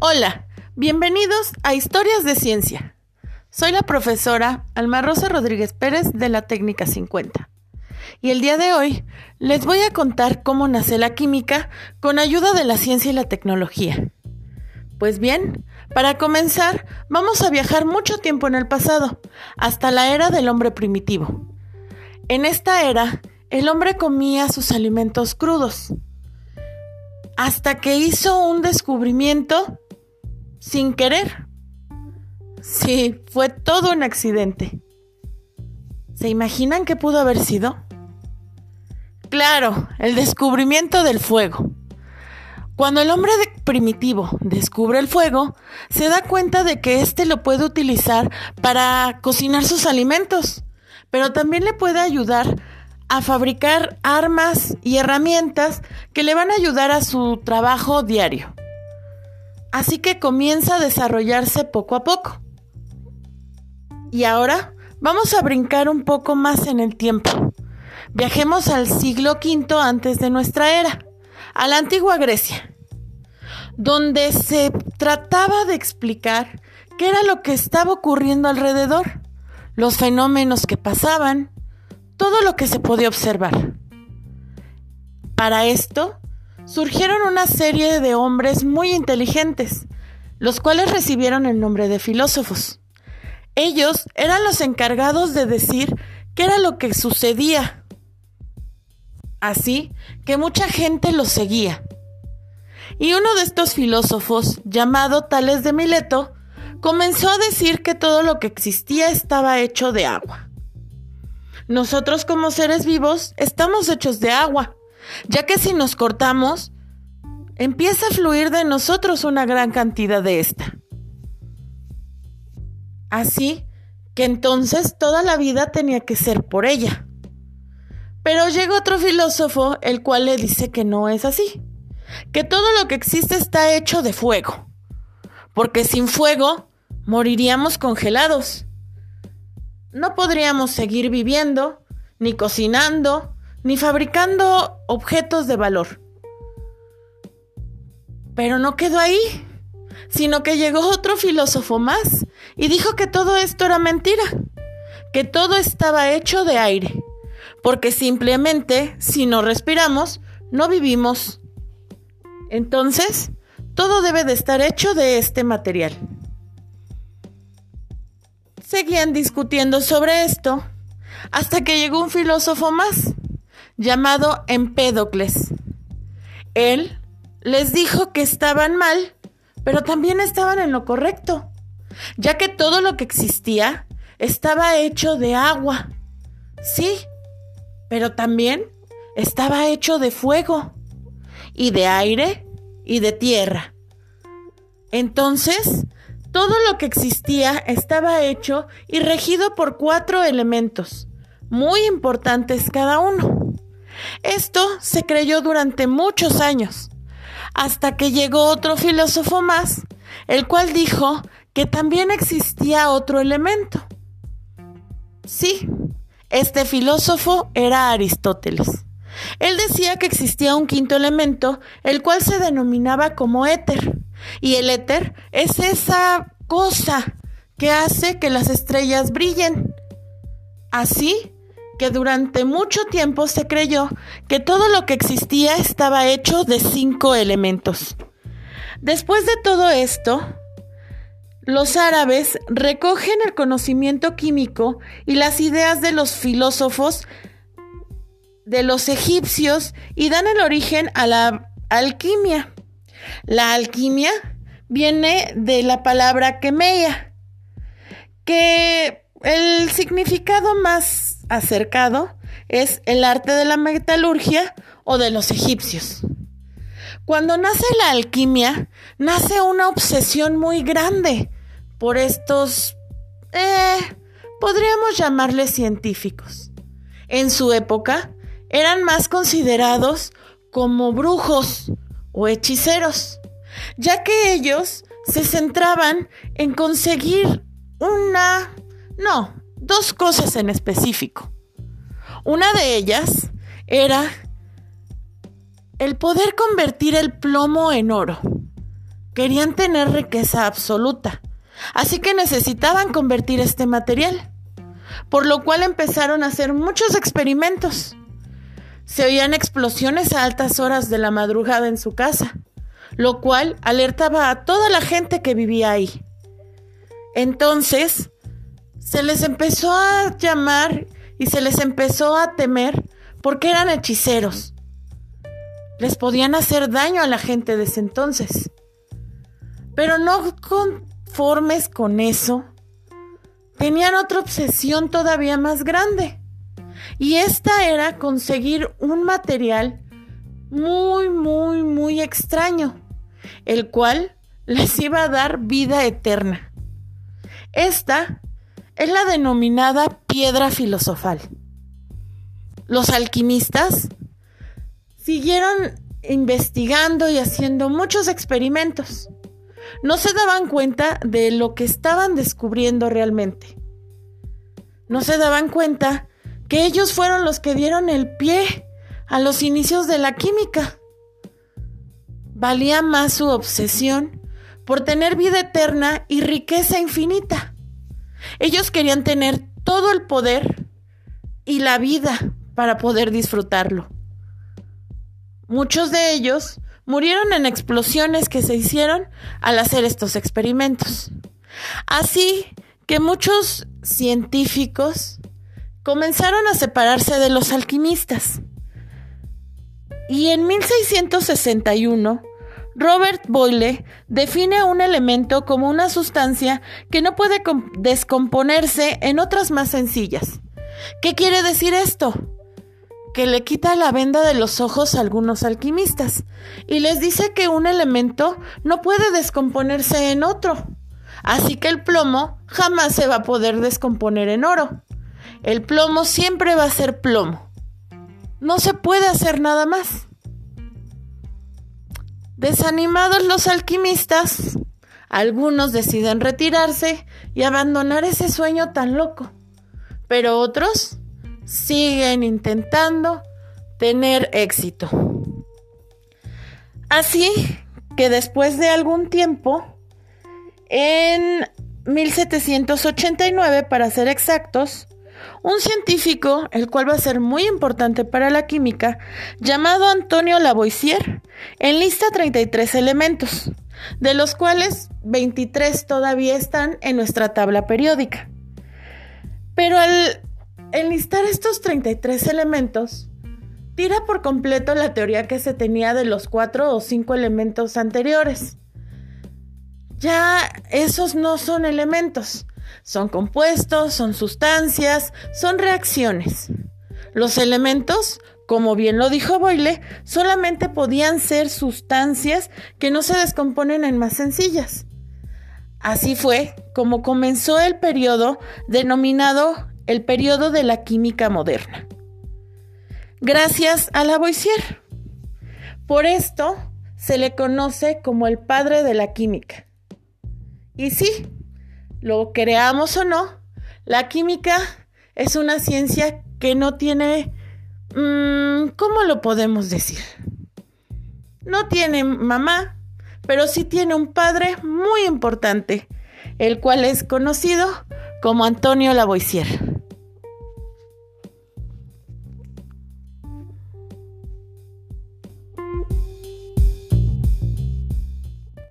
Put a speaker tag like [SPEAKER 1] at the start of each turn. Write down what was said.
[SPEAKER 1] Hola, bienvenidos a Historias de Ciencia. Soy la profesora Alma Rosa Rodríguez Pérez de la Técnica 50. Y el día de hoy les voy a contar cómo nace la química con ayuda de la ciencia y la tecnología. Pues bien, para comenzar, vamos a viajar mucho tiempo en el pasado, hasta la era del hombre primitivo. En esta era, el hombre comía sus alimentos crudos, hasta que hizo un descubrimiento sin querer. Sí, fue todo un accidente. ¿Se imaginan qué pudo haber sido? Claro, el descubrimiento del fuego. Cuando el hombre primitivo descubre el fuego, se da cuenta de que éste lo puede utilizar para cocinar sus alimentos, pero también le puede ayudar a fabricar armas y herramientas que le van a ayudar a su trabajo diario. Así que comienza a desarrollarse poco a poco. Y ahora vamos a brincar un poco más en el tiempo. Viajemos al siglo V antes de nuestra era, a la antigua Grecia, donde se trataba de explicar qué era lo que estaba ocurriendo alrededor, los fenómenos que pasaban, todo lo que se podía observar. Para esto, surgieron una serie de hombres muy inteligentes, los cuales recibieron el nombre de filósofos. Ellos eran los encargados de decir qué era lo que sucedía. Así que mucha gente los seguía. Y uno de estos filósofos, llamado Tales de Mileto, comenzó a decir que todo lo que existía estaba hecho de agua. Nosotros como seres vivos estamos hechos de agua ya que si nos cortamos, empieza a fluir de nosotros una gran cantidad de esta. Así que entonces toda la vida tenía que ser por ella. Pero llega otro filósofo, el cual le dice que no es así, que todo lo que existe está hecho de fuego, porque sin fuego moriríamos congelados. No podríamos seguir viviendo, ni cocinando, ni fabricando objetos de valor. Pero no quedó ahí, sino que llegó otro filósofo más y dijo que todo esto era mentira, que todo estaba hecho de aire, porque simplemente si no respiramos, no vivimos. Entonces, todo debe de estar hecho de este material. Seguían discutiendo sobre esto hasta que llegó un filósofo más llamado Empédocles. Él les dijo que estaban mal, pero también estaban en lo correcto, ya que todo lo que existía estaba hecho de agua. Sí, pero también estaba hecho de fuego, y de aire, y de tierra. Entonces, todo lo que existía estaba hecho y regido por cuatro elementos, muy importantes cada uno. Esto se creyó durante muchos años, hasta que llegó otro filósofo más, el cual dijo que también existía otro elemento. Sí, este filósofo era Aristóteles. Él decía que existía un quinto elemento, el cual se denominaba como éter. Y el éter es esa cosa que hace que las estrellas brillen. Así que durante mucho tiempo se creyó que todo lo que existía estaba hecho de cinco elementos. Después de todo esto, los árabes recogen el conocimiento químico y las ideas de los filósofos de los egipcios y dan el origen a la alquimia. La alquimia viene de la palabra quemeia, que el significado más acercado es el arte de la metalurgia o de los egipcios. Cuando nace la alquimia, nace una obsesión muy grande por estos, eh, podríamos llamarles científicos. En su época, eran más considerados como brujos o hechiceros, ya que ellos se centraban en conseguir una, no, dos cosas en específico. Una de ellas era el poder convertir el plomo en oro. querían tener riqueza absoluta, así que necesitaban convertir este material, por lo cual empezaron a hacer muchos experimentos. Se oían explosiones a altas horas de la madrugada en su casa, lo cual alertaba a toda la gente que vivía ahí. Entonces, se les empezó a llamar y se les empezó a temer porque eran hechiceros. Les podían hacer daño a la gente de ese entonces. Pero no conformes con eso, tenían otra obsesión todavía más grande. Y esta era conseguir un material muy, muy, muy extraño, el cual les iba a dar vida eterna. Esta es la denominada piedra filosofal. Los alquimistas siguieron investigando y haciendo muchos experimentos. No se daban cuenta de lo que estaban descubriendo realmente. No se daban cuenta que ellos fueron los que dieron el pie a los inicios de la química. Valía más su obsesión por tener vida eterna y riqueza infinita. Ellos querían tener todo el poder y la vida para poder disfrutarlo. Muchos de ellos murieron en explosiones que se hicieron al hacer estos experimentos. Así que muchos científicos comenzaron a separarse de los alquimistas. Y en 1661 Robert Boyle define un elemento como una sustancia que no puede descomponerse en otras más sencillas. ¿Qué quiere decir esto? Que le quita la venda de los ojos a algunos alquimistas y les dice que un elemento no puede descomponerse en otro. Así que el plomo jamás se va a poder descomponer en oro. El plomo siempre va a ser plomo. No se puede hacer nada más. Desanimados los alquimistas, algunos deciden retirarse y abandonar ese sueño tan loco, pero otros siguen intentando tener éxito. Así que después de algún tiempo, en 1789 para ser exactos, un científico, el cual va a ser muy importante para la química, llamado Antonio Lavoisier, enlista 33 elementos, de los cuales 23 todavía están en nuestra tabla periódica. Pero al enlistar estos 33 elementos, tira por completo la teoría que se tenía de los cuatro o cinco elementos anteriores. Ya esos no son elementos, son compuestos, son sustancias, son reacciones. Los elementos, como bien lo dijo Boyle, solamente podían ser sustancias que no se descomponen en más sencillas. Así fue como comenzó el periodo denominado el periodo de la química moderna. Gracias a Lavoisier. Por esto se le conoce como el padre de la química. Y sí, lo creamos o no, la química es una ciencia que no tiene... Mm, ¿Cómo lo podemos decir? No tiene mamá, pero sí tiene un padre muy importante, el cual es conocido como Antonio Lavoisier.